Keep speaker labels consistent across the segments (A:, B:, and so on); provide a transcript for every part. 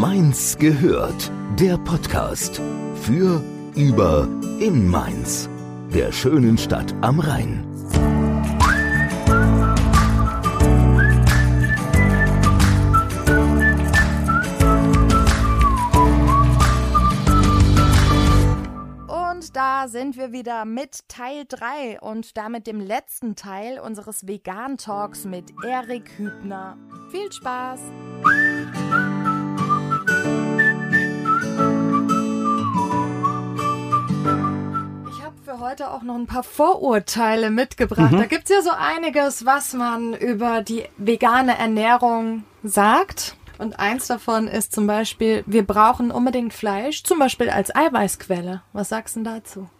A: Mainz gehört, der Podcast für, über, in Mainz, der schönen Stadt am Rhein.
B: Und da sind wir wieder mit Teil 3 und damit dem letzten Teil unseres Vegan Talks mit Erik Hübner. Viel Spaß! Für heute auch noch ein paar Vorurteile mitgebracht. Da gibt's ja so einiges, was man über die vegane Ernährung sagt. Und eins davon ist zum Beispiel, wir brauchen unbedingt Fleisch, zum Beispiel als Eiweißquelle. Was sagst du denn dazu?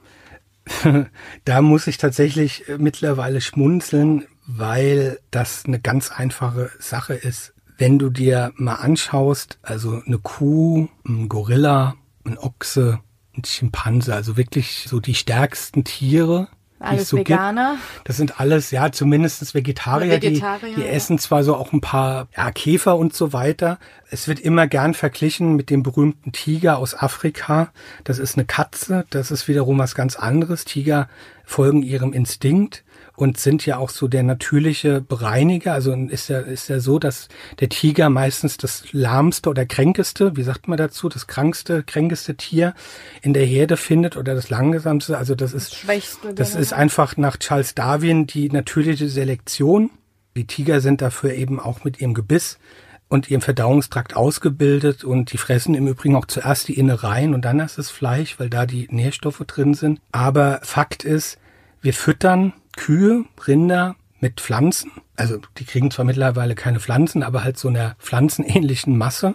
C: Da muss ich tatsächlich äh, mittlerweile schmunzeln, weil das eine ganz einfache Sache ist. Wenn du dir mal anschaust, also eine Kuh, ein Gorilla, ein Ochse, ein Schimpanse, also wirklich so die stärksten Tiere, die es
B: Alles
C: so
B: Veganer.
C: gibt. Das sind alles, ja, zumindest Vegetarier,
B: Oder Vegetarier,
C: die, die
B: ja.
C: essen zwar so auch ein paar ja, Käfer und so weiter. Es wird immer gern verglichen mit dem berühmten Tiger aus Afrika. Das ist eine Katze, das ist wiederum was ganz anderes. Tiger folgen ihrem Instinkt und sind ja auch so der natürliche Bereiniger. Also ist ja, ist ja so, dass der Tiger meistens das lahmste oder kränkeste, wie sagt man dazu, das krankste, kränkeste Tier in der Herde findet oder das langsamste. Also das ist,
B: Schwächste.
C: das
B: genau.
C: ist einfach nach Charles Darwin die natürliche Selektion. Die Tiger sind dafür eben auch mit ihrem Gebiss und ihrem Verdauungstrakt ausgebildet und die fressen im Übrigen auch zuerst die Innereien und dann erst das Fleisch, weil da die Nährstoffe drin sind. Aber Fakt ist, wir füttern Kühe, Rinder mit Pflanzen. Also die kriegen zwar mittlerweile keine Pflanzen, aber halt so einer pflanzenähnlichen Masse,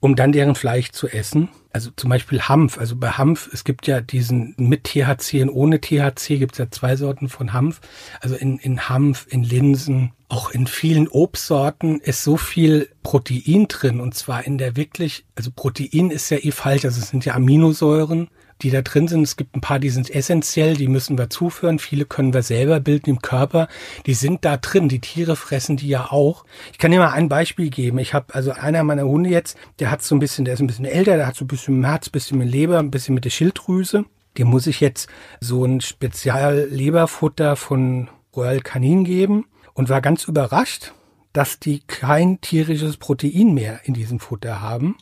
C: um dann deren Fleisch zu essen. Also zum Beispiel Hanf. Also bei Hanf, es gibt ja diesen mit THC und ohne THC gibt es ja zwei Sorten von Hanf. Also in, in Hanf, in Linsen, auch in vielen Obstsorten ist so viel Protein drin und zwar in der wirklich, also Protein ist ja eh falsch, also es sind ja Aminosäuren, die da drin sind. Es gibt ein paar, die sind essentiell, die müssen wir zuführen. Viele können wir selber bilden im Körper. Die sind da drin. Die Tiere fressen die ja auch. Ich kann dir mal ein Beispiel geben. Ich habe also einer meiner Hunde jetzt, der hat so ein bisschen, der ist ein bisschen älter, der hat so ein bisschen dem Herz, ein bisschen mit Leber, ein bisschen mit der Schilddrüse. Dem muss ich jetzt so ein Spezialleberfutter von Royal Canin geben und war ganz überrascht, dass die kein tierisches Protein mehr in diesem Futter haben.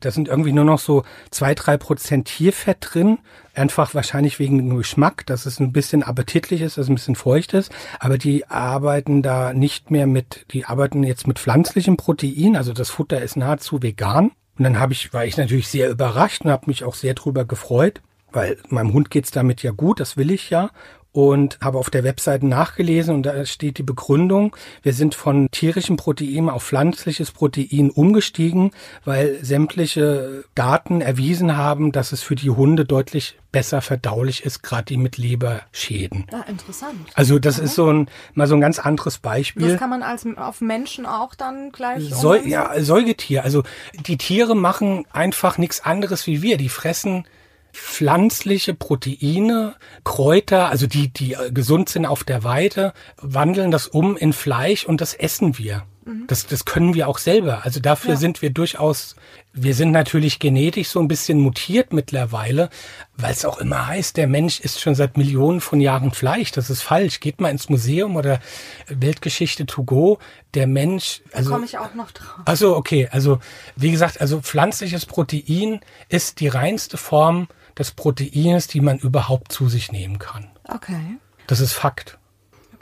C: Da sind irgendwie nur noch so zwei, drei Prozent Tierfett drin. Einfach wahrscheinlich wegen dem Geschmack, dass es ein bisschen appetitlich ist, dass es ein bisschen feucht ist. Aber die arbeiten da nicht mehr mit, die arbeiten jetzt mit pflanzlichem Protein. Also das Futter ist nahezu vegan. Und dann habe ich, war ich natürlich sehr überrascht und habe mich auch sehr drüber gefreut, weil meinem Hund geht's damit ja gut, das will ich ja und habe auf der Webseite nachgelesen und da steht die Begründung, wir sind von tierischem Protein auf pflanzliches Protein umgestiegen, weil sämtliche Daten erwiesen haben, dass es für die Hunde deutlich besser verdaulich ist, gerade die mit Leberschäden.
B: Ah, interessant.
C: Also das ist so ein mal so ein ganz anderes Beispiel.
B: Das kann man als auf Menschen auch dann gleich
C: Säu ja, Säugetier. Also die Tiere machen einfach nichts anderes wie wir. Die fressen pflanzliche Proteine, Kräuter, also die, die äh, gesund sind auf der Weide, wandeln das um in Fleisch und das essen wir. Das, das können wir auch selber. Also dafür
B: Ja.
C: sind wir durchaus, wir sind natürlich genetisch so ein bisschen mutiert mittlerweile, weil es auch immer heißt, der Mensch isst schon seit Millionen von Jahren Fleisch. Das ist falsch. Geht mal ins Museum oder Weltgeschichte to go. Der Mensch, also
B: Komme ich auch noch drauf.
C: also okay, also wie gesagt, also pflanzliches Protein ist die reinste Form des Proteins, die man überhaupt zu sich nehmen kann.
B: Okay.
C: Das ist Fakt.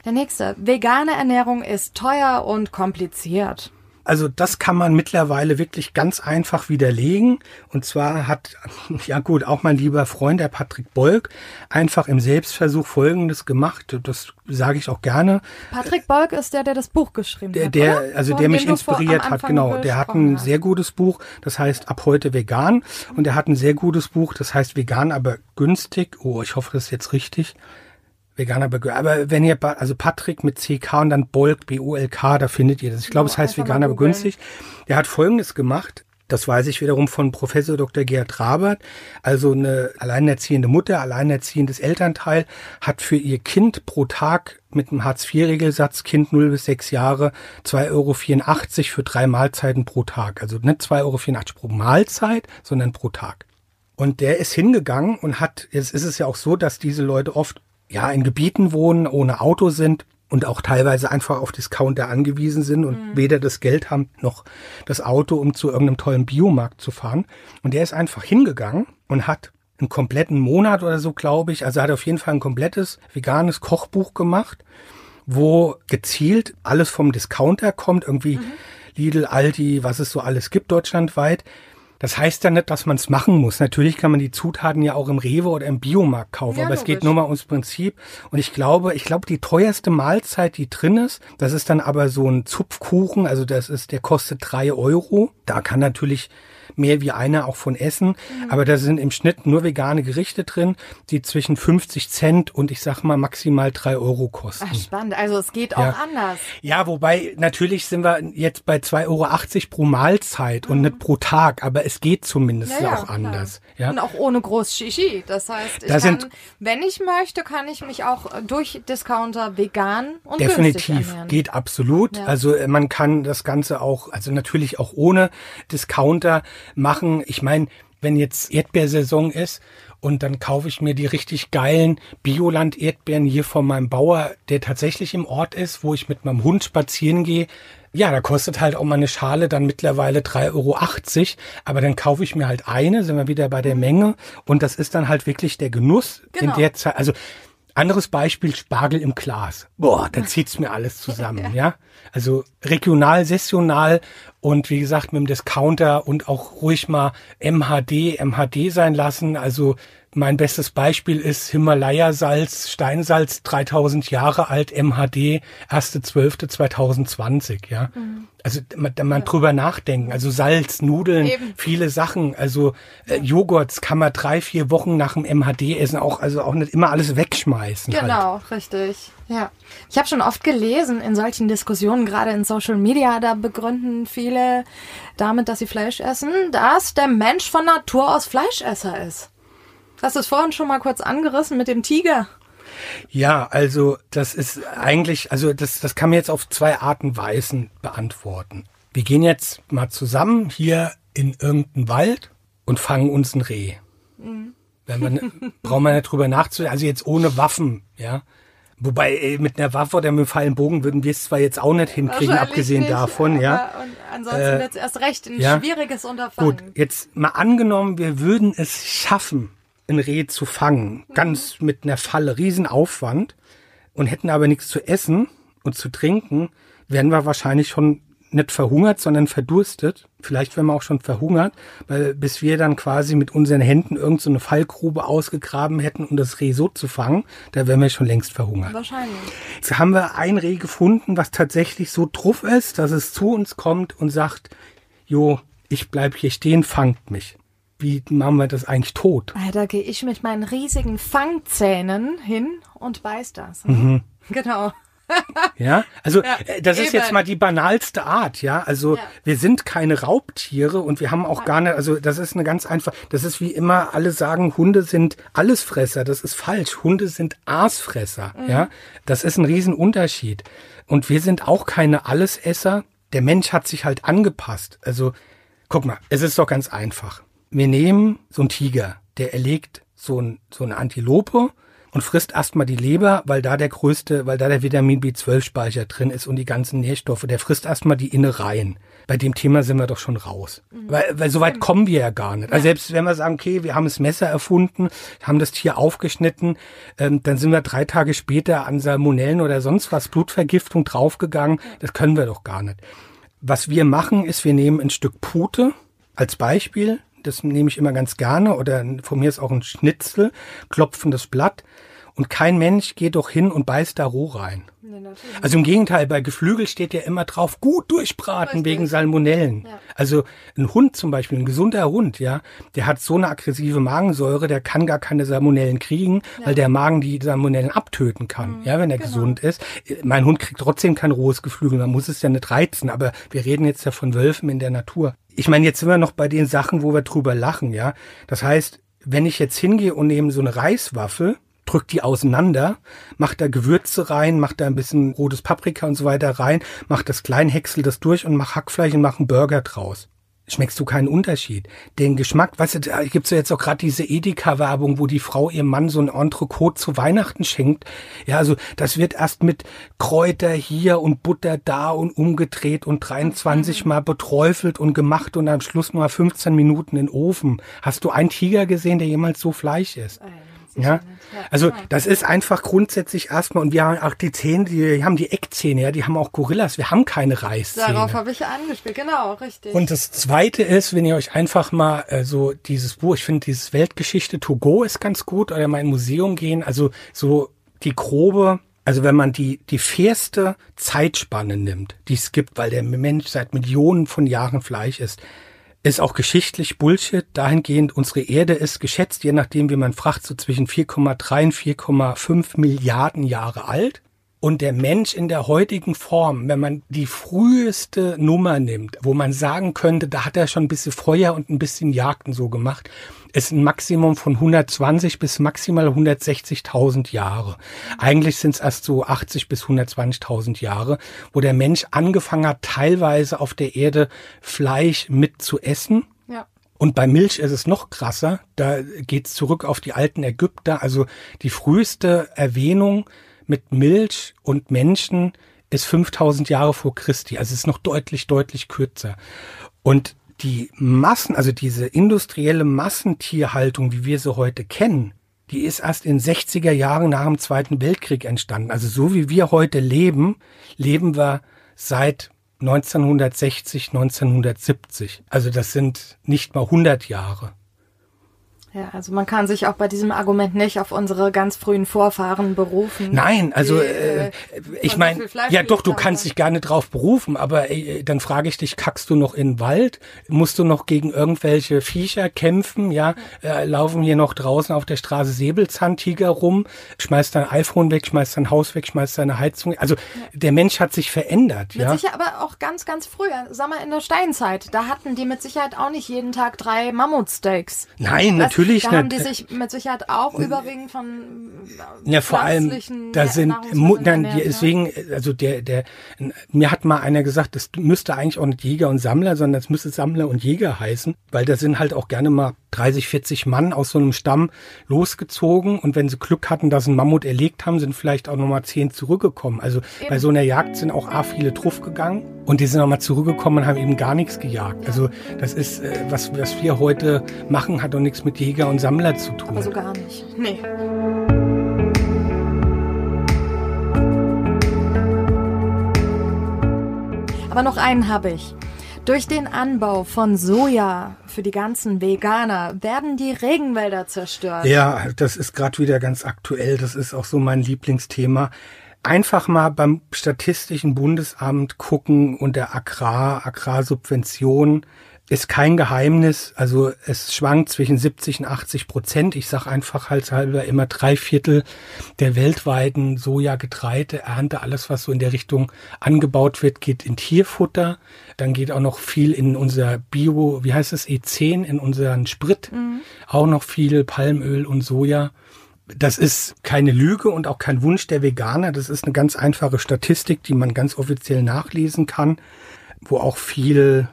B: Der nächste. Vegane Ernährung ist teuer und kompliziert.
C: Also das kann man mittlerweile wirklich ganz einfach widerlegen. Und zwar hat, ja gut, auch mein lieber Freund, der Patrick Bolk, einfach im Selbstversuch Folgendes gemacht. Das sage ich auch gerne.
B: Patrick Bolk ist der, der das Buch geschrieben
C: Der,
B: hat.
C: der
B: oder?
C: also
B: Von
C: der mich inspiriert hat, genau. Der hat ein
B: hast.
C: sehr gutes Buch, das heißt Ab heute vegan. Und er hat ein sehr gutes Buch, das heißt Vegan, aber günstig. Oh, ich hoffe, das ist jetzt richtig. Vegan, aber günstig. Aber wenn ihr, also Patrick mit CK und dann Bolk, B-O-L-K, da findet ihr das. Ich glaube, es
B: Genau,
C: heißt
B: einfach
C: vegan,
B: mal
C: aber
B: googeln.
C: günstig. Der hat Folgendes gemacht. Das weiß ich wiederum von Professor Dr. Gerhard Rabert. Also eine alleinerziehende Mutter, alleinerziehendes Elternteil hat für ihr Kind pro Tag mit einem Hartz-IV-Regelsatz Kind 0 bis 6 Jahre 2,84 Euro für drei Mahlzeiten pro Tag. Also nicht 2,84 Euro pro Mahlzeit, sondern pro Tag. Und der ist hingegangen und hat, jetzt ist es ja auch so, dass diese Leute oft ja in Gebieten wohnen, ohne Auto sind und auch teilweise einfach auf Discounter angewiesen sind und mhm. weder das Geld haben noch das Auto, um zu irgendeinem tollen Biomarkt zu fahren. Und der ist einfach hingegangen und hat einen kompletten Monat oder so, glaube ich, also hat auf jeden Fall ein komplettes veganes Kochbuch gemacht, wo gezielt alles vom Discounter kommt, irgendwie mhm. Lidl, Aldi, was es so alles gibt deutschlandweit, das heißt ja nicht, dass man es machen muss. Natürlich kann man die Zutaten ja auch im Rewe oder im Biomarkt kaufen, ja, aber logisch. es geht nur mal ums Prinzip. Und ich glaube, ich glaube, die teuerste Mahlzeit, die drin ist, das ist dann aber so ein Zupfkuchen, also das ist, der kostet drei Euro. Da kann natürlich mehr wie einer auch von Essen. Mhm. Aber da sind im Schnitt nur vegane Gerichte drin, die zwischen 50 Cent und ich sag mal maximal drei Euro kosten.
B: Ach, spannend. Also es geht auch ja. anders.
C: Ja, wobei natürlich sind wir jetzt bei 2,80 Euro pro Mahlzeit mhm. und nicht pro Tag, aber es geht zumindest ja, ja auch anders. Ja?
B: Und auch ohne groß Shishi. Das heißt, ich da kann, wenn ich möchte, kann ich mich auch durch Discounter vegan und
C: Definitiv, geht absolut. Also äh, man kann das Ganze auch, also natürlich auch ohne Discounter machen. Ich meine, wenn jetzt Erdbeersaison ist und dann kaufe ich mir die richtig geilen Bioland-Erdbeeren hier von meinem Bauer, der tatsächlich im Ort ist, wo ich mit meinem Hund spazieren gehe. Ja, da kostet halt auch mal eine Schale dann mittlerweile 3,80 Euro. Aber dann kaufe ich mir halt eine, sind wir wieder bei der Menge. Und das ist dann halt wirklich der Genuss genau. in der Zeit. Also anderes Beispiel, Spargel im Glas. Boah, da zieht's mir alles zusammen, ja. Also regional, sessional und wie gesagt mit dem Discounter und auch ruhig mal MHD, MHD sein lassen. Also mein bestes Beispiel ist Himalaya-Salz, Steinsalz, 3000 Jahre alt, MHD, 1.12.2020, ja. Mhm. Also man, man ja. drüber nachdenken. Also Salz, Nudeln, Eben. viele Sachen. Also äh, Joghurts kann man drei, vier Wochen nach dem MHD essen, auch also auch nicht immer alles wegschmeißen.
B: Halt. Genau, halt. richtig. Ja. Ich habe schon oft gelesen in solchen Diskussionen, gerade in Social Media, da begründen viele damit, dass sie Fleisch essen, dass der Mensch von Natur aus Fleischesser ist. Hast du es vorhin schon mal kurz angerissen mit dem Tiger?
C: Ja, also das ist eigentlich, also das, das kann man jetzt auf zwei Arten Weisen beantworten. Wir gehen jetzt mal zusammen hier in irgendeinen Wald und fangen uns ein Reh. Mhm. Wenn man, braucht man nicht drüber nachzudenken, also jetzt ohne Waffen, ja. Wobei mit einer Waffe oder mit einem fallen Bogen würden wir es zwar jetzt auch nicht hinkriegen, abgesehen nicht, davon, ja.
B: Und ansonsten äh, wird es erst recht ein ja. schwieriges Unterfangen. Gut,
C: jetzt mal angenommen, wir würden es schaffen, ein Reh zu fangen. Ganz mit einer Falle, Riesenaufwand. Und hätten aber nichts zu essen und zu trinken, wären wir wahrscheinlich schon nicht verhungert, sondern verdurstet. Vielleicht wären wir auch schon verhungert, weil bis wir dann quasi mit unseren Händen irgendeine so Fallgrube ausgegraben hätten, um das Reh so zu fangen, da wären wir schon längst verhungert.
B: Wahrscheinlich.
C: Jetzt haben wir ein Reh gefunden, was tatsächlich so truff ist, dass es zu uns kommt und sagt, jo, ich bleib hier stehen, fangt mich wie machen wir das eigentlich tot?
B: Da gehe ich mit meinen riesigen Fangzähnen hin und beiß das. Mhm. Genau.
C: ja, also ja, äh, das eben. ist jetzt mal die banalste Art, ja. Also ja. wir sind keine Raubtiere und wir haben auch gar nicht, also das ist eine ganz einfach, das ist wie immer, alle sagen, Hunde sind Allesfresser. Das ist falsch. Hunde sind Aasfresser, mhm. ja. Das ist ein Riesenunterschied. Und wir sind auch keine Allesesser. Der Mensch hat sich halt angepasst. Also guck mal, es ist doch ganz einfach wir nehmen so einen Tiger, der erlegt so, ein, so eine Antilope und frisst erstmal die Leber, weil da der größte, weil da der Vitamin B12-Speicher drin ist und die ganzen Nährstoffe. Der frisst erstmal die Innereien. Bei dem Thema sind wir doch schon raus. Mhm. Weil, weil so weit kommen wir ja gar nicht. Also selbst wenn wir sagen, okay, wir haben das Messer erfunden, haben das Tier aufgeschnitten, ähm, dann sind wir drei Tage später an Salmonellen oder sonst was, Blutvergiftung draufgegangen. Das können wir doch gar nicht. Was wir machen, ist, wir nehmen ein Stück Pute als Beispiel, das nehme ich immer ganz gerne oder von mir ist auch ein Schnitzel, klopfen das Blatt Und kein Mensch geht doch hin und beißt da roh rein. Also im Gegenteil, bei Geflügel steht ja immer drauf, gut durchbraten wegen Salmonellen. Ja. Also ein Hund zum Beispiel, ein gesunder Hund, ja, der hat so eine aggressive Magensäure, der kann gar keine Salmonellen kriegen, ja. weil der Magen die Salmonellen abtöten kann, mhm. ja, wenn er genau. gesund ist. Mein Hund kriegt trotzdem kein rohes Geflügel, man muss es ja nicht reizen, aber wir reden jetzt ja von Wölfen in der Natur. Ich meine, jetzt sind wir noch bei den Sachen, wo wir drüber lachen, ja. Das heißt, wenn ich jetzt hingehe und nehme so eine Reiswaffel, drückt die auseinander, macht da Gewürze rein, macht da ein bisschen rotes Paprika und so weiter rein, macht das klein, häcksel das durch und mach Hackfleisch und mach einen Burger draus. Schmeckst du keinen Unterschied. Den Geschmack, weißt du, da gibt's ja jetzt auch gerade diese Edeka-Werbung, wo die Frau ihrem Mann so ein Entrecote zu Weihnachten schenkt. Ja, also das wird erst mit Kräuter hier und Butter da und umgedreht und 23 mhm. Mal beträufelt und gemacht und am Schluss mal 15 Minuten in den Ofen. Hast du einen Tiger gesehen, der jemals so Fleisch isst? Ja, also das ist einfach grundsätzlich erstmal, und wir haben auch die Zähne, die haben die Eckzähne, ja, die haben auch Gorillas, wir haben keine Reißzähne.
B: Darauf habe ich angespielt, genau, richtig.
C: Und das Zweite ist, wenn ihr euch einfach mal äh, so dieses Buch, ich finde dieses Weltgeschichte to go ist ganz gut, oder mal in ein Museum gehen, also so die grobe also wenn man die, die fairste Zeitspanne nimmt, die es gibt, weil der Mensch seit Millionen von Jahren Fleisch ist, ist auch geschichtlich Bullshit. Dahingehend, unsere Erde ist geschätzt, je nachdem, wie man fragt, so zwischen 4,3 und 4,5 Milliarden Jahre alt. Und der Mensch in der heutigen Form, wenn man die früheste Nummer nimmt, wo man sagen könnte, da hat er schon ein bisschen Feuer und ein bisschen Jagden so gemacht, ist ein Maximum von 120 bis maximal 160.000 Jahre. Eigentlich sind es erst so 80 bis 120.000 Jahre, wo der Mensch angefangen hat, teilweise auf der Erde Fleisch mit zu essen. Ja. Und bei Milch ist es noch krasser. Da geht's zurück auf die alten Ägypter. Also die früheste Erwähnung mit Milch und Menschen ist 5000 Jahre vor Christi. Also es ist noch deutlich, deutlich kürzer. Und die Massen, also diese industrielle Massentierhaltung, wie wir sie heute kennen, die ist erst in 60er Jahren nach dem Zweiten Weltkrieg entstanden. Also so wie wir heute leben, leben wir seit 1960, 1970. Also das sind nicht mal 100 Jahre.
B: Ja, also man kann sich auch bei diesem Argument nicht auf unsere ganz frühen Vorfahren berufen.
C: Nein, also die, äh, äh ich meine, ja doch, du kannst dich gerne drauf berufen, aber äh, dann frage ich dich, kackst du noch in den Wald? Musst du noch gegen irgendwelche Viecher kämpfen? Ja, äh, laufen hier noch draußen auf der Straße Säbelzahntiger rum, schmeißt dein iPhone weg, schmeißt dein Haus weg, schmeißt deine Heizung. Also ja. der Mensch hat sich verändert.
B: Mit
C: ja?
B: Sicher, aber auch ganz, ganz früher, sag mal in der Steinzeit, da hatten die mit Sicherheit auch nicht jeden Tag drei Mammutsteaks.
C: Nein, das, natürlich natürlich
B: da haben die sich mit Sicherheit auch überwiegend von
C: ja vor allem da sind dann die, deswegen also der der mir hat mal einer gesagt das müsste eigentlich auch nicht Jäger und Sammler sondern es müsste Sammler und Jäger heißen weil da sind halt auch gerne mal 30 40 Mann aus so einem Stamm losgezogen und wenn sie Glück hatten dass ein Mammut erlegt haben sind vielleicht auch noch mal zehn zurückgekommen. Also eben. bei so einer Jagd sind auch a viele drauf gegangen und die sind noch mal zurückgekommen und haben eben gar nichts gejagt also das ist äh, was was wir heute machen hat doch nichts mit Jäger und Sammler zu tun.
B: Aber so gar nicht. Nee. Aber noch einen habe ich. Durch den Anbau von Soja für die ganzen Veganer werden die Regenwälder zerstört.
C: Ja, das ist gerade wieder ganz aktuell. Das ist auch so mein Lieblingsthema. Einfach mal beim Statistischen Bundesamt gucken und der Agrar, Agrarsubvention ist kein Geheimnis. Also es schwankt zwischen 70 und 80 Prozent. Ich sage einfach halt halber immer drei Viertel der weltweiten Soja, Getreide, Ernte, alles was so in der Richtung angebaut wird, geht in Tierfutter. Dann geht auch noch viel in unser Bio, wie heißt es, E10, in unseren Sprit. Mhm. Auch noch viel Palmöl und Soja. Das ist keine Lüge und auch kein Wunsch der Veganer. Das ist eine ganz einfache Statistik, die man ganz offiziell nachlesen kann, wo auch viel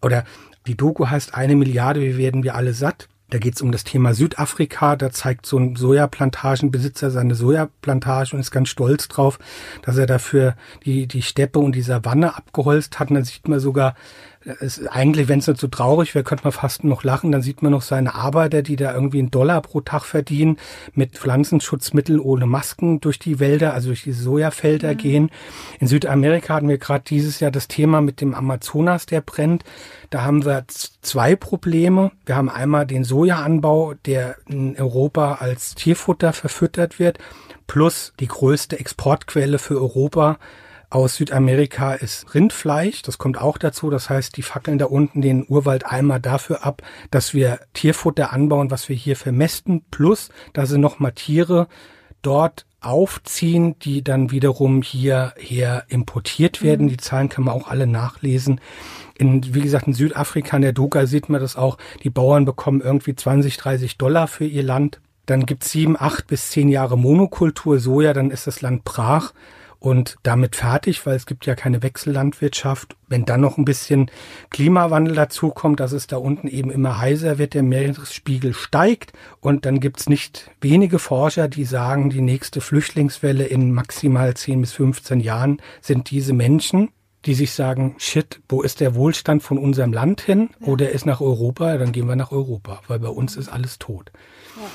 C: oder die Doku heißt Eine Milliarde, wie werden wir alle satt? Da geht es um das Thema Südafrika. Da zeigt so ein Sojaplantagenbesitzer seine Sojaplantage und ist ganz stolz drauf, dass er dafür die, die Steppe und die Savanne abgeholzt hat. Und dann sieht man sogar ist eigentlich, wenn es nicht so traurig wäre, könnte man fast noch lachen. Dann sieht man noch seine Arbeiter, die da irgendwie einen Dollar pro Tag verdienen, mit Pflanzenschutzmitteln ohne Masken durch die Wälder, also durch die Sojafelder mhm. gehen. In Südamerika hatten wir gerade dieses Jahr das Thema mit dem Amazonas, der brennt. Da haben wir zwei Probleme. Wir haben einmal den Sojaanbau, der in Europa als Tierfutter verfüttert wird, plus die größte Exportquelle für Europa aus Südamerika ist Rindfleisch. Das kommt auch dazu. Das heißt, die fackeln da unten den Urwald einmal dafür ab, dass wir Tierfutter anbauen, was wir hier vermästen. Plus, da sind nochmal Tiere dort aufziehen, die dann wiederum hierher importiert werden. Mhm. Die Zahlen kann man auch alle nachlesen. In, wie gesagt, in Südafrika, in der Doga sieht man das auch. Die Bauern bekommen irgendwie 20, 30 Dollar für ihr Land. Dann gibt's sieben, acht bis zehn Jahre Monokultur Soja, dann ist das Land brach und damit fertig, weil es gibt ja keine Wechsellandwirtschaft. Wenn dann noch ein bisschen Klimawandel dazukommt, dass es da unten eben immer heißer wird, der Meeresspiegel steigt und dann gibt's nicht wenige Forscher, die sagen, die nächste Flüchtlingswelle in maximal 10 bis 15 Jahren sind diese Menschen, die sich sagen, shit, wo ist der Wohlstand von unserem Land hin? Oder ist nach Europa? Dann gehen wir nach Europa, weil bei uns ist alles tot.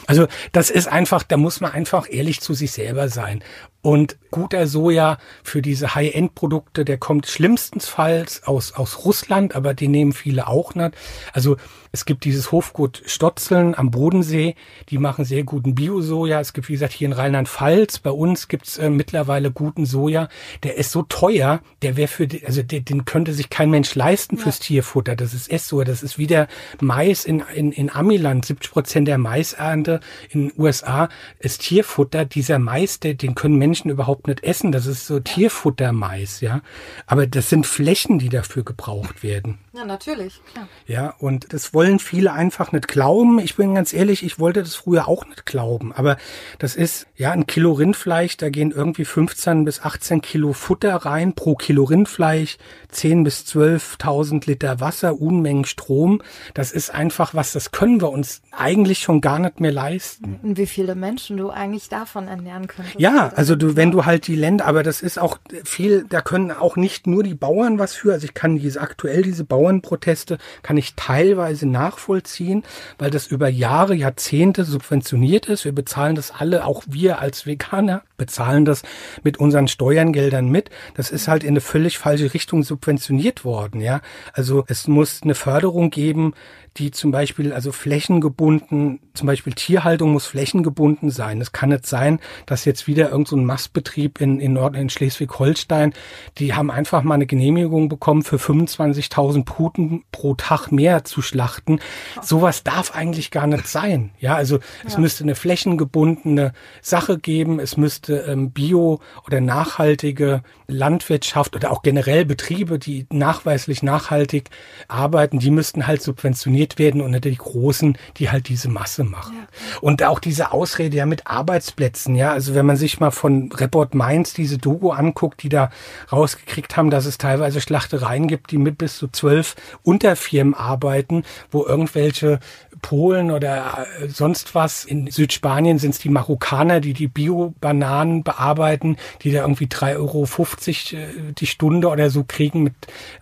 C: Also das ist einfach, da muss man einfach ehrlich zu sich selber sein. Und guter Soja für diese High-End-Produkte, der kommt schlimmstenfalls aus, aus Russland, aber die nehmen viele auch nicht. Also es gibt dieses Hofgut Stotzeln am Bodensee, die machen sehr guten Bio-Soja. Es gibt, wie gesagt, hier in Rheinland-Pfalz, bei uns gibt's äh, mittlerweile guten Soja. Der ist so teuer, der wäre für, die, also den, den könnte sich kein Mensch leisten fürs ja. Tierfutter. Das ist Esssoja, das ist wie der Mais in, in, in Amiland. 70 Prozent der Maisernte in den USA ist Tierfutter. Dieser Mais, der, den können Menschen überhaupt nicht essen. Das ist so Tierfuttermais, ja. Aber das sind Flächen, die dafür gebraucht werden.
B: Ja, natürlich, klar.
C: Ja, und das wollen viele einfach nicht glauben. Ich bin ganz ehrlich, ich wollte das früher auch nicht glauben. Aber das ist, ja, ein Kilo Rindfleisch, da gehen irgendwie 15 bis 18 Kilo Futter rein pro Kilo Rindfleisch, 10 bis 12.000 Liter Wasser, Unmengen Strom. Das ist einfach was, das können wir uns eigentlich schon gar nicht mehr leisten.
B: Und wie viele Menschen du eigentlich davon ernähren könntest.
C: Ja, also du, wenn du halt die Länder, aber das ist auch viel, da können auch nicht nur die Bauern was für. Also ich kann diese aktuell diese Bauern Bauernproteste kann ich teilweise nachvollziehen, weil das über Jahre, Jahrzehnte subventioniert ist. Wir bezahlen das alle, auch wir als Veganer bezahlen das mit unseren Steuergeldern mit. Das ist halt in eine völlig falsche Richtung subventioniert worden, ja. Also es muss eine Förderung geben, die zum Beispiel also flächengebunden, zum Beispiel Tierhaltung muss flächengebunden sein. Es kann nicht sein, dass jetzt wieder irgendein so Mastbetrieb in, in Nord in Schleswig-Holstein, die haben einfach mal eine Genehmigung bekommen, für 25.000 Puten pro Tag mehr zu schlachten. Sowas darf eigentlich gar nicht sein. Ja, also es müsste eine flächengebundene Sache geben. Es müsste ähm, bio oder nachhaltige Landwirtschaft oder auch generell Betriebe, die nachweislich nachhaltig arbeiten, die müssten halt subventioniert informiert werden und die Großen, die halt diese Masse machen. Ja. Und auch diese Ausrede ja mit Arbeitsplätzen, ja, also wenn man sich mal von Report Mainz diese Dogo anguckt, die da rausgekriegt haben, dass es teilweise Schlachtereien gibt, die mit bis zu zwölf Unterfirmen arbeiten, wo irgendwelche Polen oder äh, sonst was. In Südspanien sind es die Marokkaner, die die Bio-Bananen bearbeiten, die da irgendwie 3,50 Euro äh, die Stunde oder so kriegen mit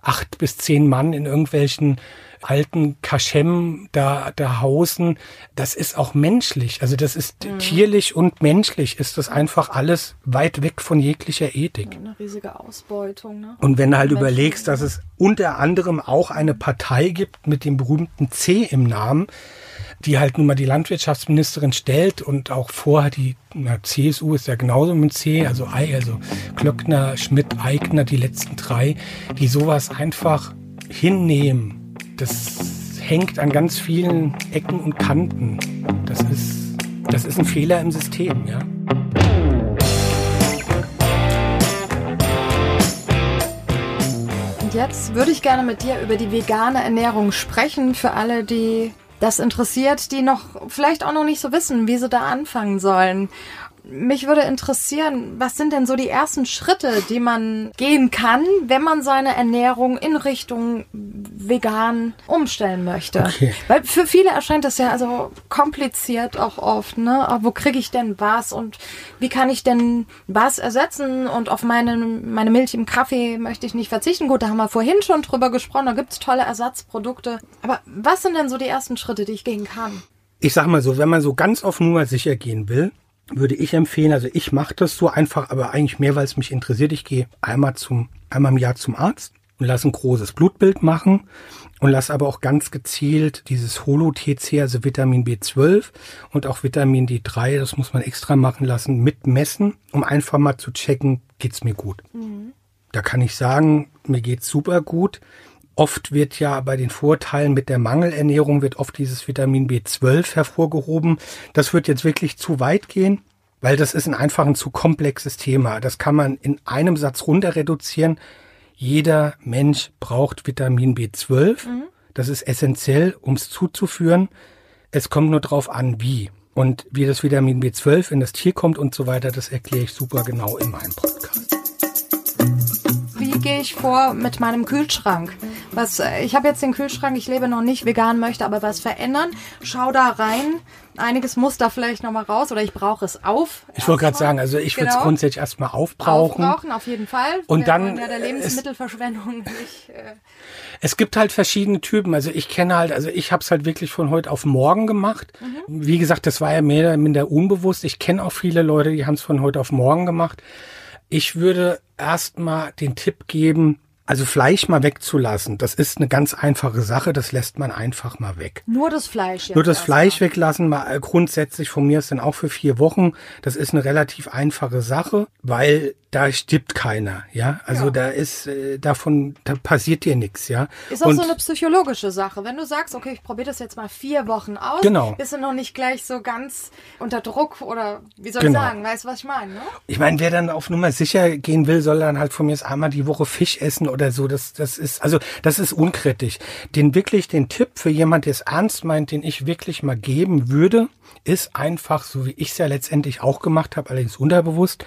C: acht bis zehn Mann in irgendwelchen alten Kaschem da, da hausen, das ist auch menschlich. Also das ist mhm. tierlich und menschlich ist das einfach alles weit weg von jeglicher Ethik.
B: Eine riesige Ausbeutung. Ne?
C: Und wenn du halt überlegst, dass es unter anderem auch eine Partei gibt mit dem berühmten C im Namen, die halt nun mal die Landwirtschaftsministerin stellt und auch vorher die na, CSU ist ja genauso mit C, also I, also Klöckner, Schmidt, Eigner, die letzten drei, die sowas einfach hinnehmen das hängt an ganz vielen Ecken und Kanten. Das ist, das ist ein Fehler im System, ja.
B: Und jetzt würde ich gerne mit dir über die vegane Ernährung sprechen, für alle, die das interessiert, die noch vielleicht auch noch nicht so wissen, wie sie da anfangen sollen. Mich würde interessieren, was sind denn so die ersten Schritte, die man gehen kann, wenn man seine Ernährung in Richtung vegan umstellen möchte? Okay. Weil für viele erscheint das ja also kompliziert auch oft, ne? Aber wo kriege ich denn was und wie kann ich denn was ersetzen und auf meine, meine Milch im Kaffee möchte ich nicht verzichten. Gut, da haben wir vorhin schon drüber gesprochen, da gibt's tolle Ersatzprodukte. Aber was sind denn so die ersten Schritte, die ich gehen kann?
C: Ich sag mal so, wenn man so ganz auf Nummer sicher gehen will, würde ich empfehlen, also ich mache das so einfach, aber eigentlich mehr, weil es mich interessiert. Ich gehe einmal zum, einmal im Jahr zum Arzt und lasse ein großes Blutbild machen und lasse aber auch ganz gezielt dieses Holo-TC, also Vitamin B12 und auch Vitamin D3, das muss man extra machen lassen, mitmessen, um einfach mal zu checken, geht's mir gut. Mhm. Da kann ich sagen, mir geht's super gut. Oft wird ja bei den Vorteilen mit der Mangelernährung wird oft dieses Vitamin B12 hervorgehoben. Das wird jetzt wirklich zu weit gehen, weil das ist ein einfach ein zu komplexes Thema. Das kann man in einem Satz runter reduzieren. Jeder Mensch braucht Vitamin B12. Mhm. Das ist essentiell, um es zuzuführen. Es kommt nur drauf an, wie. Und wie das Vitamin B12 in das Tier kommt und so weiter, das erkläre ich super genau in meinem Podcast
B: wie gehe ich vor mit meinem Kühlschrank? Was, äh, ich habe jetzt den Kühlschrank, ich lebe noch nicht vegan, möchte aber was verändern. Schau da rein. Einiges muss da vielleicht nochmal raus oder ich brauche es auf.
C: Ich wollte gerade sagen, also ich genau. würde es grundsätzlich erstmal aufbrauchen.
B: Aufbrauchen, auf jeden Fall.
C: Und Wir dann.
B: Ja der Lebensmittelverschwendung nicht. Äh
C: es gibt halt verschiedene Typen. Also ich kenne halt, also ich habe es halt wirklich von heute auf morgen gemacht. Mhm. Wie gesagt, das war ja mehr oder minder unbewusst. Ich kenne auch viele Leute, die haben es von heute auf morgen gemacht. Ich würde erstmal den Tipp geben, also Fleisch mal wegzulassen, das ist eine ganz einfache Sache, das lässt man einfach mal weg.
B: Nur das Fleisch.
C: Jetzt Nur das Fleisch mal. weglassen, mal grundsätzlich von mir ist dann auch für vier Wochen. Das ist eine relativ einfache Sache, weil da stirbt keiner, ja. Also ja. da ist äh, davon, da passiert dir nichts, ja.
B: Ist auch Und, so eine psychologische Sache. Wenn du sagst, okay, ich probiere das jetzt mal vier Wochen aus, genau. bist du noch nicht gleich so ganz unter Druck oder wie soll genau. ich sagen, weißt du, was ich meine? Ne?
C: Ich meine, wer dann auf Nummer sicher gehen will, soll dann halt von mir einmal die Woche Fisch essen oder so. Das, das ist, also das ist unkritisch. Den wirklich, den Tipp für jemand, der es ernst meint, den ich wirklich mal geben würde, ist einfach, so wie ich es ja letztendlich auch gemacht habe, allerdings unterbewusst,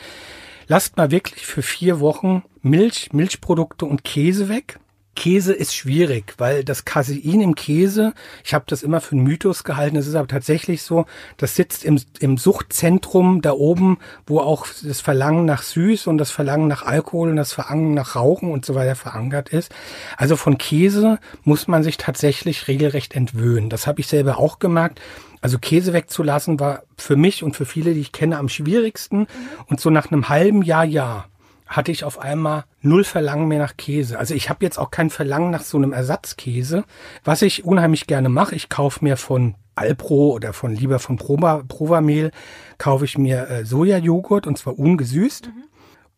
C: lasst mal wirklich für vier Wochen Milch, Milchprodukte und Käse weg. Käse ist schwierig, weil das Casein im Käse, ich habe das immer für einen Mythos gehalten, es ist aber tatsächlich so, das sitzt im, im Suchtzentrum da oben, wo auch das Verlangen nach Süß und das Verlangen nach Alkohol und das Verlangen nach Rauchen und so weiter verankert ist. Also von Käse muss man sich tatsächlich regelrecht entwöhnen. Das habe ich selber auch gemerkt. Also Käse wegzulassen war für mich und für viele, die ich kenne, am schwierigsten. Mhm. Und so nach einem halben Jahr, ja, hatte ich auf einmal null Verlangen mehr nach Käse. Also ich habe jetzt auch kein Verlangen nach so einem Ersatzkäse. Was ich unheimlich gerne mache, ich kaufe mir von Alpro oder von lieber von Prova, Provamel, kaufe ich mir äh, Sojajoghurt und zwar ungesüßt. Mhm.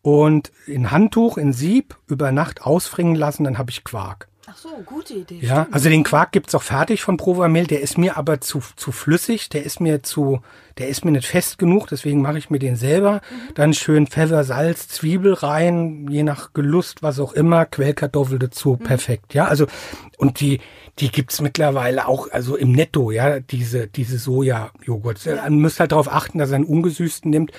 C: Und in Handtuch, in Sieb über Nacht ausfringen lassen, dann habe ich Quark.
B: Ach so, gute Idee.
C: Ja, stimmt. also den Quark gibt's auch fertig von Provamil, der ist mir aber zu, zu flüssig, der ist mir zu, der ist mir nicht fest genug, deswegen mache ich mir den selber. Mhm. Dann schön Pfeffer, Salz, Zwiebel rein, je nach Gelust, was auch immer, Quellkartoffel dazu, mhm. perfekt. Ja, also, und die, die gibt's mittlerweile auch, also im Netto, ja, diese, diese Soja-Joghurt. Ja. Man müsst halt darauf achten, dass er einen ungesüßten nimmt.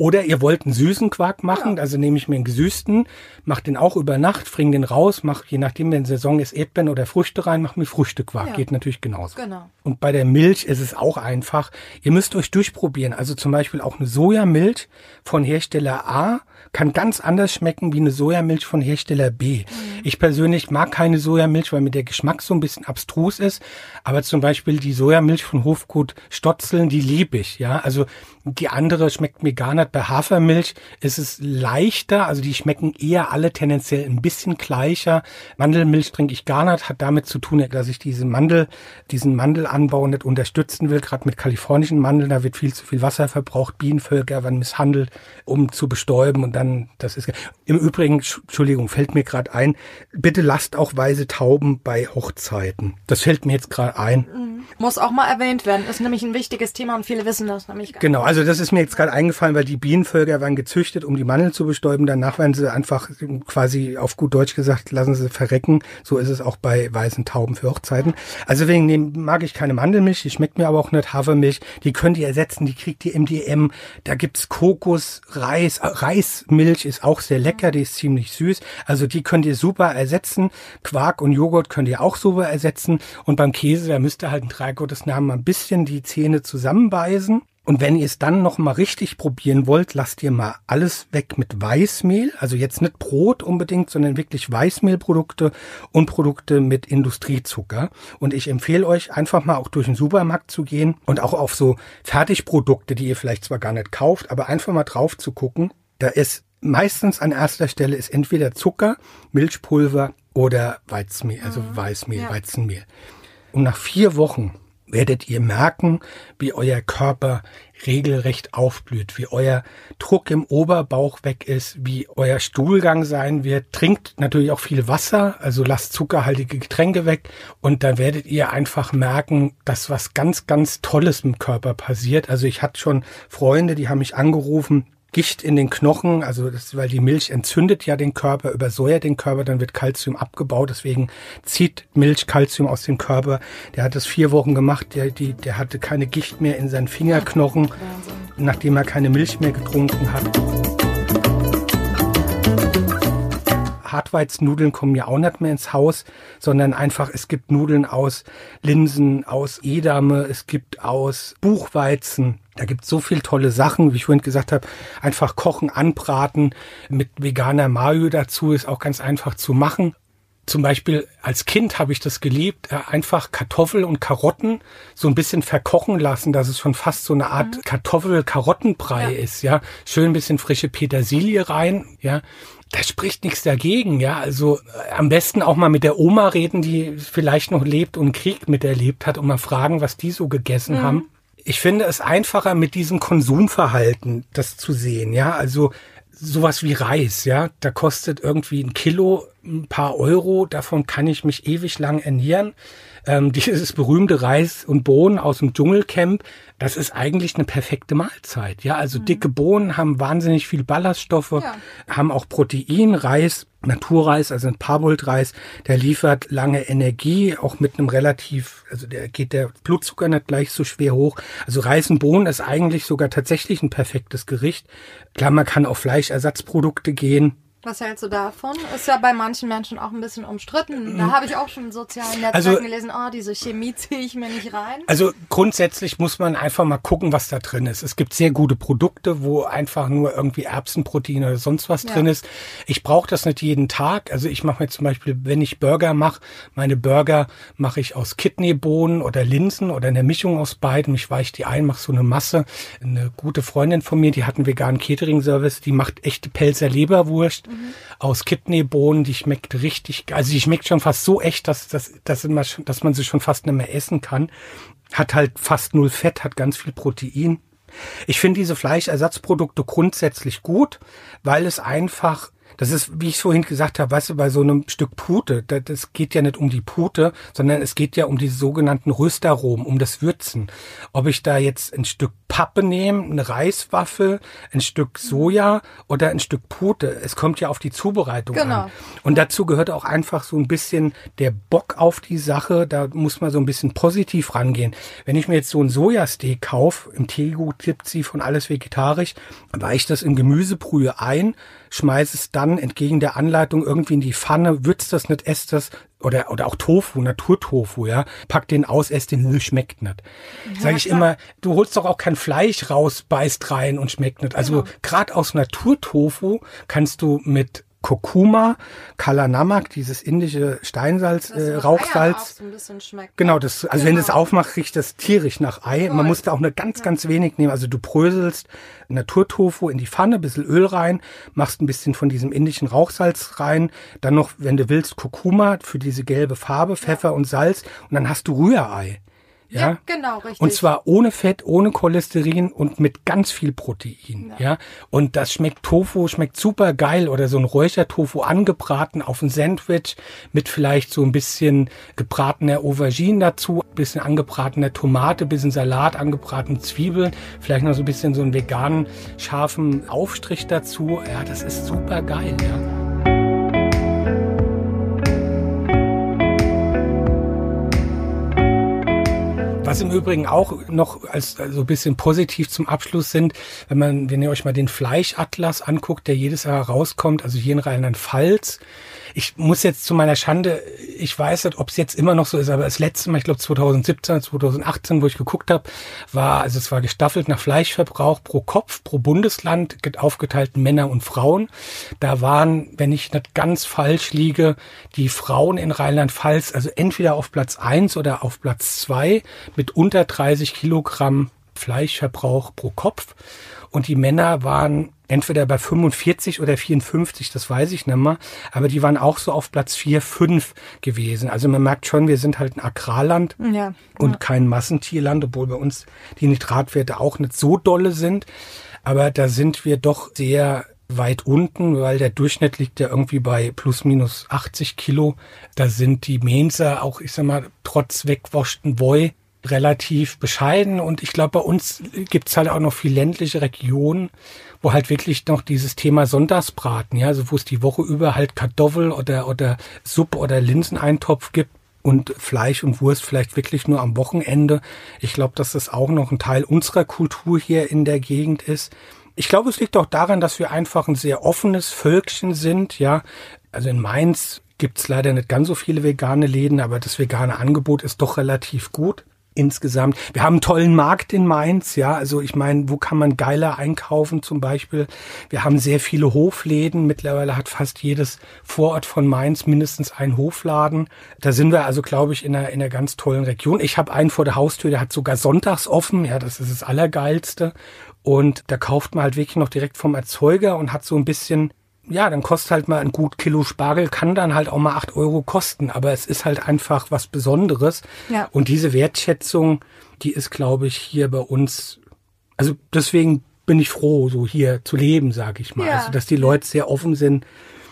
C: Oder ihr wollt einen süßen Quark machen, ja. also nehme ich mir einen gesüßten, mache den auch über Nacht, bring den raus, mach je nachdem, wenn Saison ist, Erdbeeren oder Früchte rein, mach mir Früchtequark. Ja. Geht natürlich genauso. Genau. Und bei der Milch ist es auch einfach. Ihr müsst euch durchprobieren. Also zum Beispiel auch eine Sojamilch von Hersteller A kann ganz anders schmecken wie eine Sojamilch von Hersteller B. Mhm. Ich persönlich mag keine Sojamilch, weil mir der Geschmack so ein bisschen abstrus ist. Aber zum Beispiel die Sojamilch von Hofgut Stotzeln, die liebe ich. Ja, also die andere schmeckt mir gar nicht. Bei Hafermilch ist es leichter, also die schmecken eher alle tendenziell ein bisschen gleicher. Mandelmilch trinke ich gar nicht, hat damit zu tun, dass ich diese Mandel, diesen Mandelanbau nicht unterstützen will, gerade mit kalifornischen Mandeln, da wird viel zu viel Wasser verbraucht, Bienenvölker werden misshandelt, um zu bestäuben und dann, das ist, im Übrigen, Entschuldigung, fällt mir gerade ein, bitte lasst auch weiße Tauben bei Hochzeiten. Das fällt mir jetzt gerade ein. Mhm
B: Muss auch mal erwähnt werden. Ist nämlich ein wichtiges Thema und viele wissen das nämlich gar
C: Genau, also das ist mir jetzt gerade eingefallen, weil die Bienenvölker werden gezüchtet, um die Mandeln zu bestäuben. Danach werden sie einfach quasi auf gut Deutsch gesagt, lassen sie verrecken. So ist es auch bei weißen Tauben für Hochzeiten. Also wegen dem mag ich keine Mandelmilch, die schmeckt mir aber auch nicht Hafermilch. Die könnt ihr ersetzen, die kriegt ihr MDM. Da gibt's Kokos, Reis, äh, Reismilch ist auch sehr lecker, die ist ziemlich süß. Also die könnt ihr super ersetzen. Quark und Joghurt könnt ihr auch super ersetzen. Und beim Käse, da müsst ihr halt in drei Gottes Namen ein bisschen die Zähne zusammenbeißen. Und wenn ihr es dann noch mal richtig probieren wollt, lasst ihr mal alles weg mit Weißmehl. Also jetzt nicht Brot unbedingt, sondern wirklich Weißmehlprodukte und Produkte mit Industriezucker. Und ich empfehle euch einfach mal auch durch den Supermarkt zu gehen und auch auf so Fertigprodukte, die ihr vielleicht zwar gar nicht kauft, aber einfach mal drauf zu gucken. Da ist meistens an erster Stelle ist entweder Zucker, Milchpulver oder Weizenmehl, also Weißmehl,
B: Ja.
C: Weizenmehl. Und nach vier Wochen werdet ihr merken, wie euer Körper regelrecht aufblüht, wie euer Druck im Oberbauch weg ist, wie euer Stuhlgang sein wird. Trinkt natürlich auch viel Wasser, also lasst zuckerhaltige Getränke weg und dann werdet ihr einfach merken, dass was ganz, ganz Tolles im Körper passiert. Also ich hatte schon Freunde, die haben mich angerufen, Gicht in den Knochen, also das, weil die Milch entzündet ja den Körper, übersäuert den Körper, dann wird Kalzium abgebaut, deswegen zieht Milch Kalzium aus dem Körper. Der hat das vier Wochen gemacht, der, die, der hatte keine Gicht mehr in seinen Fingerknochen, nachdem er keine Milch mehr getrunken hat. Hartweizennudeln kommen ja auch nicht mehr ins Haus, sondern einfach, es gibt Nudeln aus Linsen, aus Edame, es gibt aus Buchweizen. Da gibt so viel tolle Sachen, wie ich vorhin gesagt habe, einfach kochen, anbraten, mit veganer Mayo dazu ist auch ganz einfach zu machen. Zum Beispiel als Kind habe ich das geliebt, äh, einfach Kartoffel und Karotten so ein bisschen verkochen lassen, dass es schon fast so eine Art Kartoffel-Karottenbrei
B: Ja.
C: ist, ja. Schön ein bisschen frische Petersilie rein, ja. Da spricht nichts dagegen, ja. Also äh, am besten auch mal mit der Oma reden, die vielleicht noch lebt und Krieg miterlebt hat und mal fragen, was die so gegessen haben. Ich finde es einfacher mit diesem Konsumverhalten das zu sehen, ja. Also sowas wie Reis, ja, da kostet irgendwie ein Kilo ein paar Euro, davon kann ich mich ewig lang ernähren. Ähm, dieses berühmte Reis und Bohnen aus dem Dschungelcamp, das ist eigentlich eine perfekte Mahlzeit. Ja, also dicke Bohnen haben wahnsinnig viel Ballaststoffe,
B: Ja.
C: haben auch Protein, Reis, Naturreis, also ein Parboiled-Reis, der liefert lange Energie, auch mit einem relativ, also der geht der Blutzucker nicht gleich so schwer hoch. Also Reis und Bohnen ist eigentlich sogar tatsächlich ein perfektes Gericht. Klar, man kann auf Fleischersatzprodukte gehen.
B: Was hältst du davon? Ist ja bei manchen Menschen auch ein bisschen umstritten. Da habe ich auch schon in sozialen Netzwerken
C: Also-
B: gelesen, oh, diese Chemie ziehe ich mir nicht rein.
C: Also grundsätzlich muss man einfach mal gucken, was da drin ist. Es gibt sehr gute Produkte, wo einfach nur irgendwie Erbsenprotein oder sonst was
B: Ja.
C: drin ist. Ich brauche das nicht jeden Tag. Also ich mache mir zum Beispiel, wenn ich Burger mache, meine Burger mache ich aus Kidneybohnen oder Linsen oder eine Mischung aus beiden. Ich weiche die ein, mache so eine Masse. Eine gute Freundin von mir, die hat einen veganen Catering-Service, die macht echte Pelzer Leberwurst aus Kidneybohnen. Die schmeckt richtig, also die schmeckt schon fast so echt, dass, dass, dass, man, dass man sie schon fast nicht mehr essen kann. Hat halt fast null Fett, hat ganz viel Protein. Ich finde diese Fleischersatzprodukte grundsätzlich gut, weil es einfach, das ist, wie ich vorhin gesagt habe, weißt du, bei so einem Stück Pute, da- das geht ja nicht um die Pute, sondern es geht ja um die sogenannten Röstaromen, um das Würzen. Ob ich da jetzt ein Stück Pappe nehme, eine Reiswaffel, ein Stück Soja oder ein Stück Pute, es kommt ja auf die Zubereitung
B: Genau.
C: an. Und dazu gehört auch einfach so ein bisschen der Bock auf die Sache. Da muss man so ein bisschen positiv rangehen. Wenn ich mir jetzt so ein Sojasteak kaufe, im Tego tippt sie von alles vegetarisch, weiche ich das in Gemüsebrühe ein, schmeiße es dann entgegen der Anleitung irgendwie in die Pfanne, würzt das nicht, esst das oder, oder auch Tofu, Naturtofu, ja. Pack den aus, ess den, schmeckt nicht. Sag ich
B: klar.
C: immer, du holst doch auch kein Fleisch raus, beißt rein und schmeckt nicht. Also gerade aus Naturtofu kannst du mit Kurkuma, Kalanamak, dieses indische Steinsalz, äh, Rauchsalz.
B: so ein bisschen schmeckt.
C: Genau, das, also wenn du es
B: Genau.
C: aufmachst, riecht das tierisch nach Ei. Man
B: Voll.
C: muss da auch eine ganz, ganz wenig nehmen. Also du bröselst Naturtofu in die Pfanne, bisschen Öl rein, machst ein bisschen von diesem indischen Rauchsalz rein, dann noch, wenn du willst, Kurkuma für diese gelbe Farbe, Pfeffer und Salz und dann hast du Rührei. Ja,
B: Ja, genau, richtig.
C: Und zwar ohne Fett, ohne Cholesterin und mit ganz viel Protein. Ja. Und das schmeckt Tofu, schmeckt super geil oder so ein Räuchertofu angebraten auf ein Sandwich mit vielleicht so ein bisschen gebratener Aubergine dazu. bisschen angebratene Tomate, bisschen Salat, angebratene Zwiebeln, vielleicht noch so ein bisschen so einen veganen, scharfen Aufstrich dazu. Ja, das ist super geil, ja. Was im Übrigen auch noch als so also ein bisschen positiv zum Abschluss sind, wenn man, wenn ihr euch mal den Fleischatlas anguckt, der jedes Jahr rauskommt, also hier in Rheinland-Pfalz, ich muss jetzt zu meiner Schande, ich weiß nicht, ob es jetzt immer noch so ist, aber das letzte Mal, ich glaube 2017, 2018, wo ich geguckt habe, war, also es war gestaffelt nach Fleischverbrauch pro Kopf, pro Bundesland, aufgeteilt Männer und Frauen. Da waren, wenn ich nicht ganz falsch liege, die Frauen in Rheinland-Pfalz, also entweder auf Platz eins oder auf Platz zwei mit unter 30 Kilogramm Fleischverbrauch pro Kopf. Und die Männer waren entweder bei 45 oder 54, das weiß ich nicht mehr, aber die waren auch so auf Platz 4, 5 gewesen. Also man merkt schon, wir sind halt ein Agrarland ja, und ja. kein Massentierland, obwohl bei uns die Nitratwerte auch nicht so dolle sind. Aber da sind wir doch sehr weit unten, weil der Durchschnitt liegt ja irgendwie bei plus minus 80 Kilo. Da sind die Menser auch, ich sag mal, trotz wegwaschten Woi relativ bescheiden. Und ich glaube, bei uns gibt's halt auch noch viel ländliche Regionen, wo halt wirklich noch dieses Thema Sonntagsbraten, ja, also wo es die Woche über halt Kartoffel oder, oder Suppe oder Linseneintopf gibt und Fleisch und Wurst vielleicht wirklich nur am Wochenende. Ich glaube, dass das auch noch ein Teil unserer Kultur hier in der Gegend ist. Ich glaube, es liegt auch daran, dass wir einfach ein sehr offenes Völkchen sind, ja. Also in Mainz gibt's leider nicht ganz so viele vegane Läden, aber das vegane Angebot ist doch relativ gut insgesamt. Wir haben einen tollen Markt in Mainz, ja. Also ich meine, wo kann man geiler einkaufen zum Beispiel? Wir haben sehr viele Hofläden. Mittlerweile hat fast jedes Vorort von Mainz mindestens einen Hofladen. Da sind wir also, glaube ich, in einer, in einer ganz tollen Region. Ich habe einen vor der Haustür, der hat sogar sonntags offen. Ja, das ist das Allergeilste. Und da kauft man halt wirklich noch direkt vom Erzeuger und hat so ein bisschen ja, dann kostet halt mal ein gut Kilo Spargel, kann dann halt auch mal acht Euro kosten, aber es ist halt einfach was Besonderes. Ja. Und diese Wertschätzung, die ist, glaube ich, hier bei uns, also deswegen bin ich froh, so hier zu leben, sage ich mal. Ja. Also, dass die Leute sehr offen sind.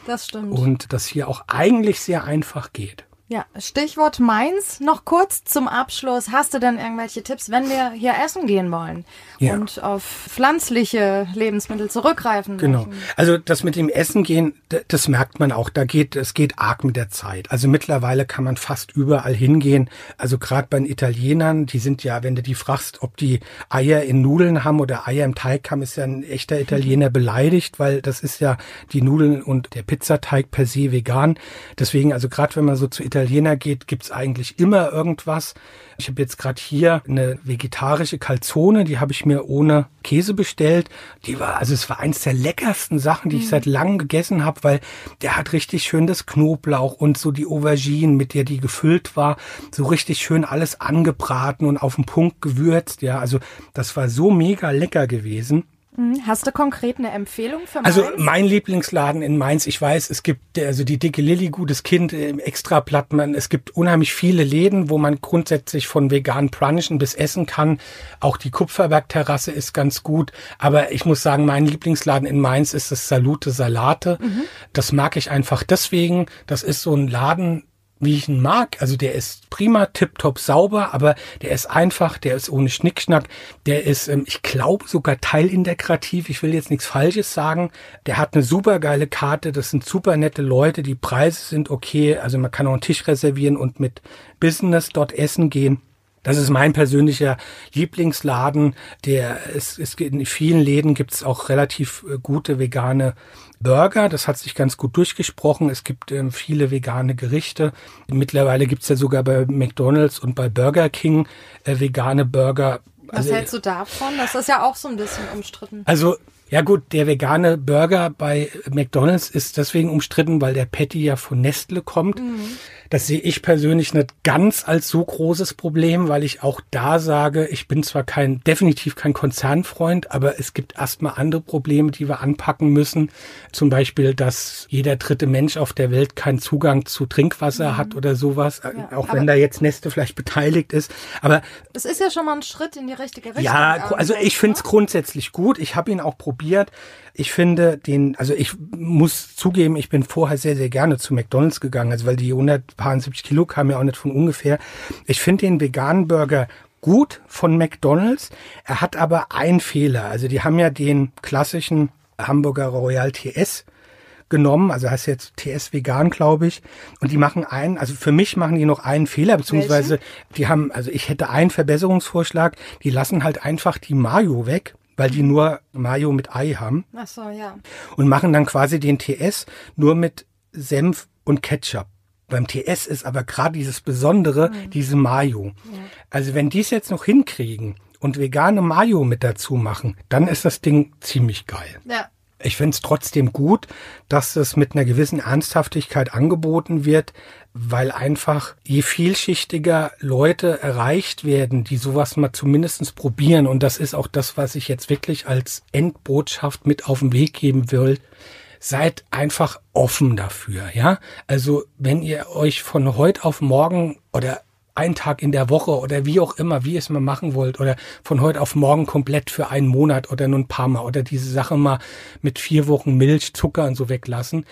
B: Das stimmt.
C: Und dass hier auch eigentlich sehr einfach geht.
B: Ja, Stichwort Mainz. Noch kurz zum Abschluss. Hast du denn irgendwelche Tipps, wenn wir hier essen gehen wollen ja. und auf pflanzliche Lebensmittel zurückgreifen?
C: Genau. Möchten? Also das mit dem Essen gehen, das merkt man auch. Da geht, es geht arg mit der Zeit. Also mittlerweile kann man fast überall hingehen. Also gerade bei den Italienern, die sind ja, wenn du die fragst, ob die Eier in Nudeln haben oder Eier im Teig haben, ist ja ein echter Italiener beleidigt, weil das ist ja die Nudeln und der Pizzateig per se vegan. Deswegen, also gerade wenn man so zu Italiener geht, gibt's eigentlich immer irgendwas. Ich habe jetzt gerade hier eine vegetarische Calzone, die habe ich mir ohne Käse bestellt. Die war, also es war eins der leckersten Sachen, die ich mhm. seit langem gegessen habe, weil der hat richtig schön das Knoblauch und so die Auberginen, mit der die gefüllt war, so richtig schön alles angebraten und auf den Punkt gewürzt. Ja, also das war so mega lecker gewesen.
B: Mhm. Hast du konkret eine Empfehlung für
C: also Mainz? Also mein Lieblingsladen in Mainz, ich weiß, es gibt also die dicke Lilly, gutes Kind, im Extra Plattmann. Es gibt unheimlich viele Läden, wo man grundsätzlich von vegan brunchen bis essen kann. Auch die Kupferbergterrasse ist ganz gut. Aber ich muss sagen, mein Lieblingsladen in Mainz ist das Salute Salate. Mhm. Das mag ich einfach deswegen. Das ist so ein Laden, wie ich ihn mag. Also der ist prima, tipptopp sauber, aber der ist einfach, der ist ohne Schnickschnack, der ist, ähm, ich glaube, sogar teilintegrativ. Ich will jetzt nichts Falsches sagen. Der hat eine super geile Karte, das sind super nette Leute, die Preise sind okay, also man kann auch einen Tisch reservieren und mit Business dort essen gehen. Das ist mein persönlicher Lieblingsladen. Der es, es in vielen Läden gibt es auch relativ äh, gute vegane Burger. Das hat sich ganz gut durchgesprochen. Es gibt ähm, viele vegane Gerichte. Mittlerweile gibt es ja sogar bei McDonald's und bei Burger King äh, vegane Burger.
B: Was also, hältst du davon? Das ist ja auch so ein bisschen umstritten.
C: Also ja gut, der vegane Burger bei McDonald's ist deswegen umstritten, weil der Patty ja von Nestle kommt. Mhm. Das sehe ich persönlich nicht ganz als so großes Problem, weil ich auch da sage, ich bin zwar kein, definitiv kein Konzernfreund, aber es gibt erstmal andere Probleme, die wir anpacken müssen. Zum Beispiel, dass jeder dritte Mensch auf der Welt keinen Zugang zu Trinkwasser mhm. hat oder sowas, ja, auch wenn da jetzt Neste vielleicht beteiligt ist. Aber
B: es ist ja schon mal ein Schritt in die richtige Richtung.
C: Ja, also ich finde es grundsätzlich gut. Ich habe ihn auch probiert. Ich finde den, also ich muss zugeben, ich bin vorher sehr, sehr gerne zu McDonalds gegangen, also weil die 100 paar 70 Kilo kam ja auch nicht von ungefähr. Ich finde den veganen Burger gut von McDonald's. Er hat aber einen Fehler. Also die haben ja den klassischen Hamburger Royal TS genommen, also heißt jetzt TS vegan, glaube ich. Und die machen einen, also für mich machen die noch einen Fehler, beziehungsweise Welchen? die haben, also ich hätte einen Verbesserungsvorschlag, die lassen halt einfach die Mayo weg weil die nur Mayo mit Ei haben.
B: Ach so, ja.
C: Und machen dann quasi den TS nur mit Senf und Ketchup. Beim TS ist aber gerade dieses Besondere, mhm. diese Mayo. Ja. Also wenn die es jetzt noch hinkriegen und vegane Mayo mit dazu machen, dann ist das Ding ziemlich geil.
B: Ja.
C: Ich finde es trotzdem gut, dass es mit einer gewissen Ernsthaftigkeit angeboten wird, weil einfach je vielschichtiger Leute erreicht werden, die sowas mal zumindestens probieren, und das ist auch das, was ich jetzt wirklich als Endbotschaft mit auf den Weg geben will, seid einfach offen dafür, ja? Also, wenn ihr euch von heute auf morgen oder einen Tag in der Woche oder wie auch immer, wie ihr es mal machen wollt oder von heute auf morgen komplett für einen Monat oder nur ein paar Mal oder diese Sache mal mit vier Wochen Milch, Zucker und so weglassen.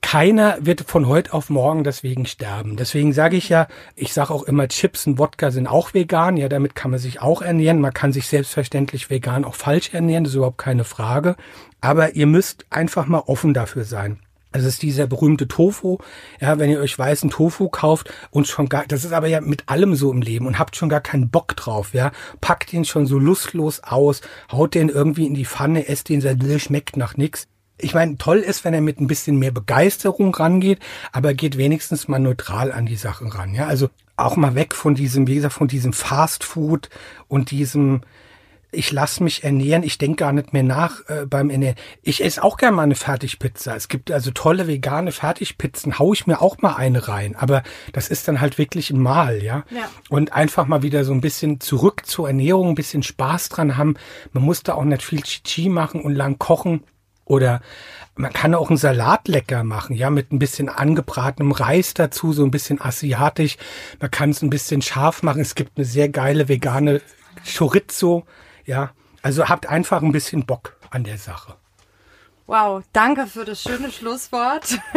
C: Keiner wird von heute auf morgen deswegen sterben. Deswegen sage ich ja, ich sage auch immer, Chips und Wodka sind auch vegan. Ja, damit kann man sich auch ernähren. Man kann sich selbstverständlich vegan auch falsch ernähren. Das ist überhaupt keine Frage. Aber ihr müsst einfach mal offen dafür sein. Das ist dieser berühmte Tofu. Ja, wenn ihr euch weißen Tofu kauft und schon gar, das ist aber ja mit allem so im Leben und habt schon gar keinen Bock drauf, ja. Packt ihn schon so lustlos aus, haut den irgendwie in die Pfanne, esst den, sagt, schmeckt nach nix. Ich meine, toll ist, wenn er mit ein bisschen mehr Begeisterung rangeht, aber geht wenigstens mal neutral an die Sachen ran, ja. Also auch mal weg von diesem, wie gesagt, von diesem Fast Food und diesem, ich lasse mich ernähren, ich denke gar nicht mehr nach äh, beim Ernähren. Ich esse auch gerne mal eine Fertigpizza. Es gibt also tolle vegane Fertigpizzen, hau ich mir auch mal eine rein. Aber das ist dann halt wirklich ein Mal, ja?
B: ja.
C: Und einfach mal wieder so ein bisschen zurück zur Ernährung, ein bisschen Spaß dran haben. Man muss da auch nicht viel Chichi machen und lang kochen. Oder man kann auch einen Salat lecker machen, ja, mit ein bisschen angebratenem Reis dazu, so ein bisschen asiatisch. Man kann es ein bisschen scharf machen. Es gibt eine sehr geile vegane Chorizo ja, also habt einfach ein bisschen Bock an der Sache.
B: Wow, danke für das schöne Schlusswort.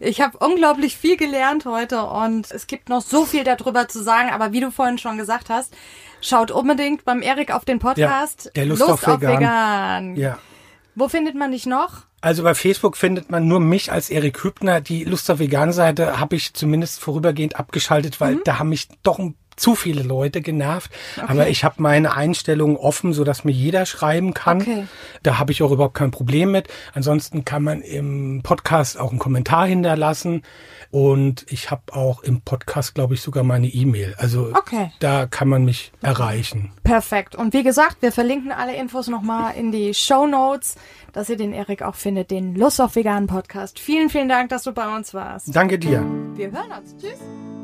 B: Ich habe unglaublich viel gelernt heute und es gibt noch so viel darüber zu sagen, aber wie du vorhin schon gesagt hast, schaut unbedingt beim Erik auf den Podcast
C: ja, der Lust, Lust auf, auf Vegan. Vegan.
B: Ja. Wo findet man dich noch?
C: Also bei Facebook findet man nur mich als Erik Hübner. Die Lust auf Vegan Seite habe ich zumindest vorübergehend abgeschaltet, weil mhm. da haben mich doch ein zu viele Leute genervt. Okay. Aber ich habe meine Einstellungen offen, so dass mir jeder schreiben kann. Okay. Da habe ich auch überhaupt kein Problem mit. Ansonsten kann man im Podcast auch einen Kommentar hinterlassen. Und ich habe auch im Podcast, glaube ich, sogar meine E-Mail. Also okay. da kann man mich erreichen.
B: Perfekt. Und wie gesagt, wir verlinken alle Infos nochmal in die Show Notes, dass ihr den Erik auch findet, den Lust auf veganen Podcast. Vielen, vielen Dank, dass du bei uns warst.
C: Danke dir.
B: Wir hören uns. Tschüss.